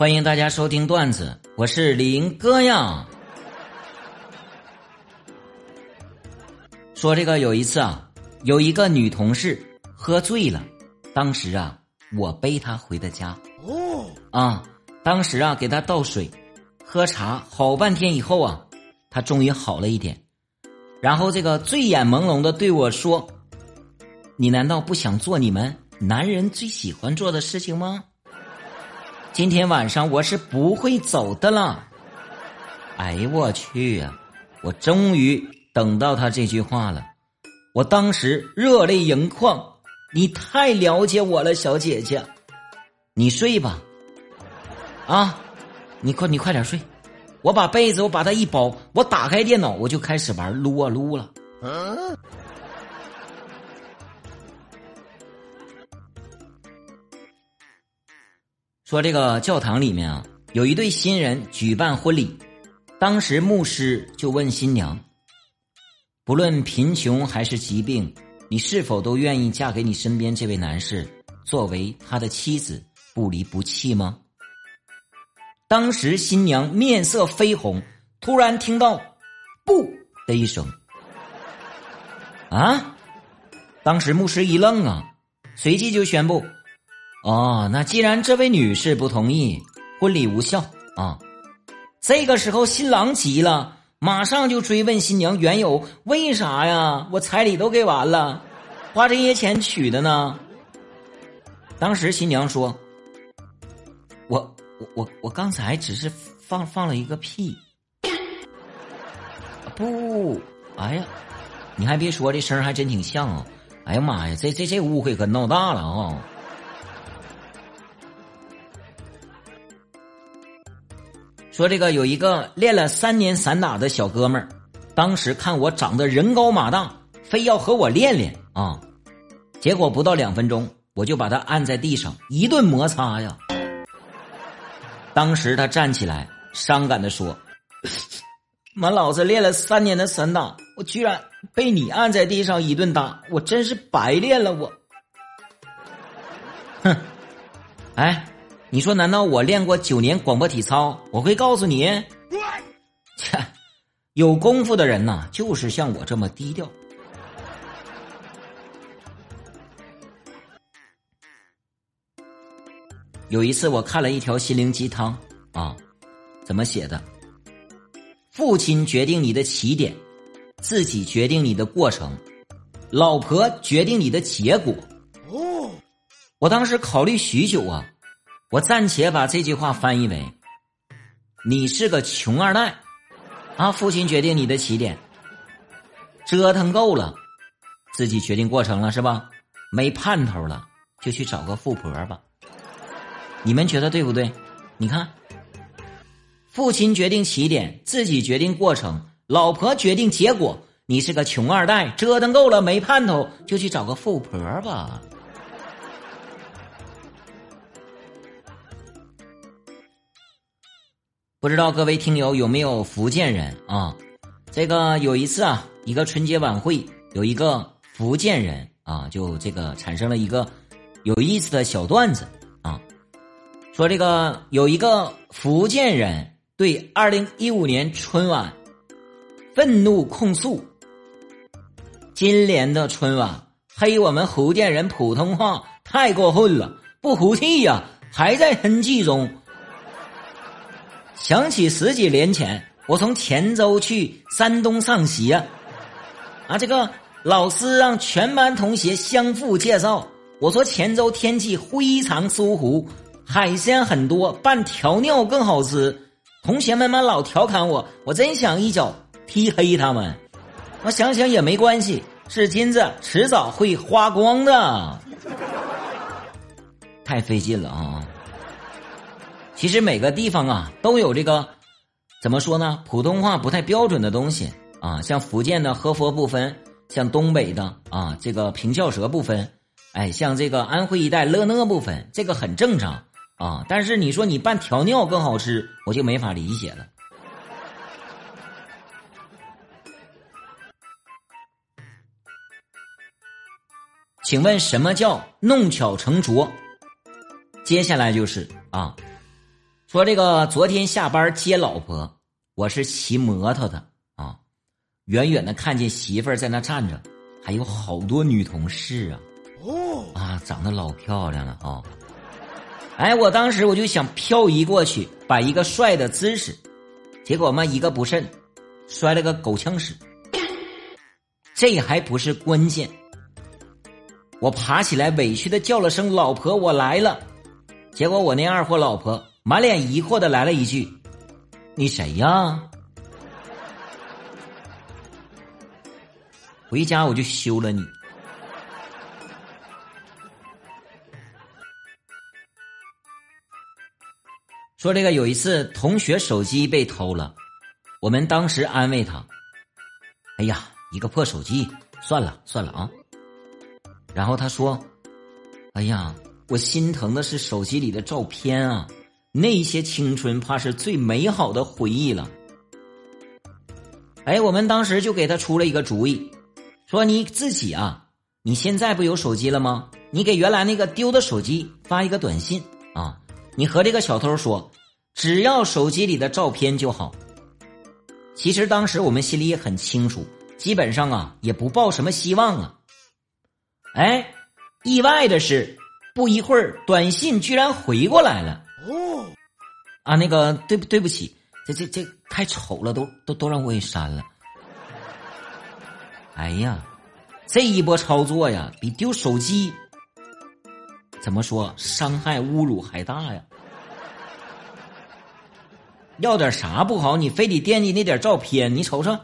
欢迎大家收听段子，我是林哥呀。说这个有一次啊，有一个女同事喝醉了，当时啊，我背她回的家。哦，啊，当时啊，给她倒水、喝茶，好半天以后啊，她终于好了一点。然后这个醉眼朦胧的对我说：“你难道不想做你们男人最喜欢做的事情吗？今天晚上我是不会走的了。”哎呦我去呀！我终于。等到他这句话了，我当时热泪盈眶。你太了解我了，小姐姐，你睡吧。啊，你快你快点睡。我把被子我把它一包，我打开电脑我就开始玩撸啊撸了。嗯说这个教堂里面啊，有一对新人举办婚礼，当时牧师就问新娘。不论贫穷还是疾病，你是否都愿意嫁给你身边这位男士，作为他的妻子，不离不弃吗？当时新娘面色绯红，突然听到“不”的一声，啊！当时牧师一愣啊，随即就宣布：“哦，那既然这位女士不同意，婚礼无效啊！”这个时候，新郎急了。马上就追问新娘缘由，为啥呀？我彩礼都给完了，花这些钱娶的呢。当时新娘说：“我我我我刚才只是放放了一个屁。”不，哎呀，你还别说，这声还真挺像啊！哎呀妈呀，这这这误会可闹大了啊！说这个有一个练了三年散打的小哥们儿，当时看我长得人高马大，非要和我练练啊，结果不到两分钟，我就把他按在地上一顿摩擦呀。当时他站起来，伤感的说：“妈，老子练了三年的散打，我居然被你按在地上一顿打，我真是白练了我。”哼，哎。你说，难道我练过九年广播体操，我会告诉你？切，有功夫的人呐，就是像我这么低调。有一次，我看了一条心灵鸡汤啊，怎么写的？父亲决定你的起点，自己决定你的过程，老婆决定你的结果。哦，我当时考虑许久啊。我暂且把这句话翻译为：“你是个穷二代，啊，父亲决定你的起点，折腾够了，自己决定过程了是吧？没盼头了，就去找个富婆吧。你们觉得对不对？你看，父亲决定起点，自己决定过程，老婆决定结果。你是个穷二代，折腾够了，没盼头，就去找个富婆吧。”不知道各位听友有没有福建人啊？这个有一次啊，一个春节晚会，有一个福建人啊，就这个产生了一个有意思的小段子啊，说这个有一个福建人对二零一五年春晚愤怒控诉：今年的春晚黑我们福建人普通话太过分了，不服气呀，还在生气中。想起十几年前，我从黔州去山东上学，啊，这个老师让全班同学相互介绍。我说黔州天气非常舒服，海鲜很多，拌调料更好吃。同学们们老调侃我，我真想一脚踢黑他们。我想想也没关系，是金子，迟早会花光的。太费劲了啊！其实每个地方啊都有这个，怎么说呢？普通话不太标准的东西啊，像福建的喝佛不分，像东北的啊这个平翘舌不分，哎，像这个安徽一带乐讷不分，这个很正常啊。但是你说你拌调料更好吃，我就没法理解了。请问什么叫弄巧成拙？接下来就是啊。说这个昨天下班接老婆，我是骑摩托的啊，远远的看见媳妇儿在那站着，还有好多女同事啊，哦啊，长得老漂亮了啊！哎，我当时我就想漂移过去，摆一个帅的姿势，结果嘛，一个不慎，摔了个狗呛屎。这还不是关键，我爬起来委屈的叫了声“老婆，我来了”，结果我那二货老婆满脸疑惑的来了一句：“你谁呀？”回家我就休了你。说这个有一次同学手机被偷了，我们当时安慰他：“哎呀。”一个破手机，算了算了啊。然后他说：“哎呀，我心疼的是手机里的照片啊，那些青春怕是最美好的回忆了。”哎，我们当时就给他出了一个主意，说你自己啊，你现在不有手机了吗？你给原来那个丢的手机发一个短信啊，你和这个小偷说，只要手机里的照片就好。其实当时我们心里也很清楚。基本上啊，也不抱什么希望啊。哎，意外的是，不一会儿，短信居然回过来了。哦，啊，那个，对不对不起，这这这太丑了，都都都让我给删了。哎呀，这一波操作呀，比丢手机怎么说伤害侮辱还大呀？要点啥不好，你非得惦记那点照片？你瞅瞅。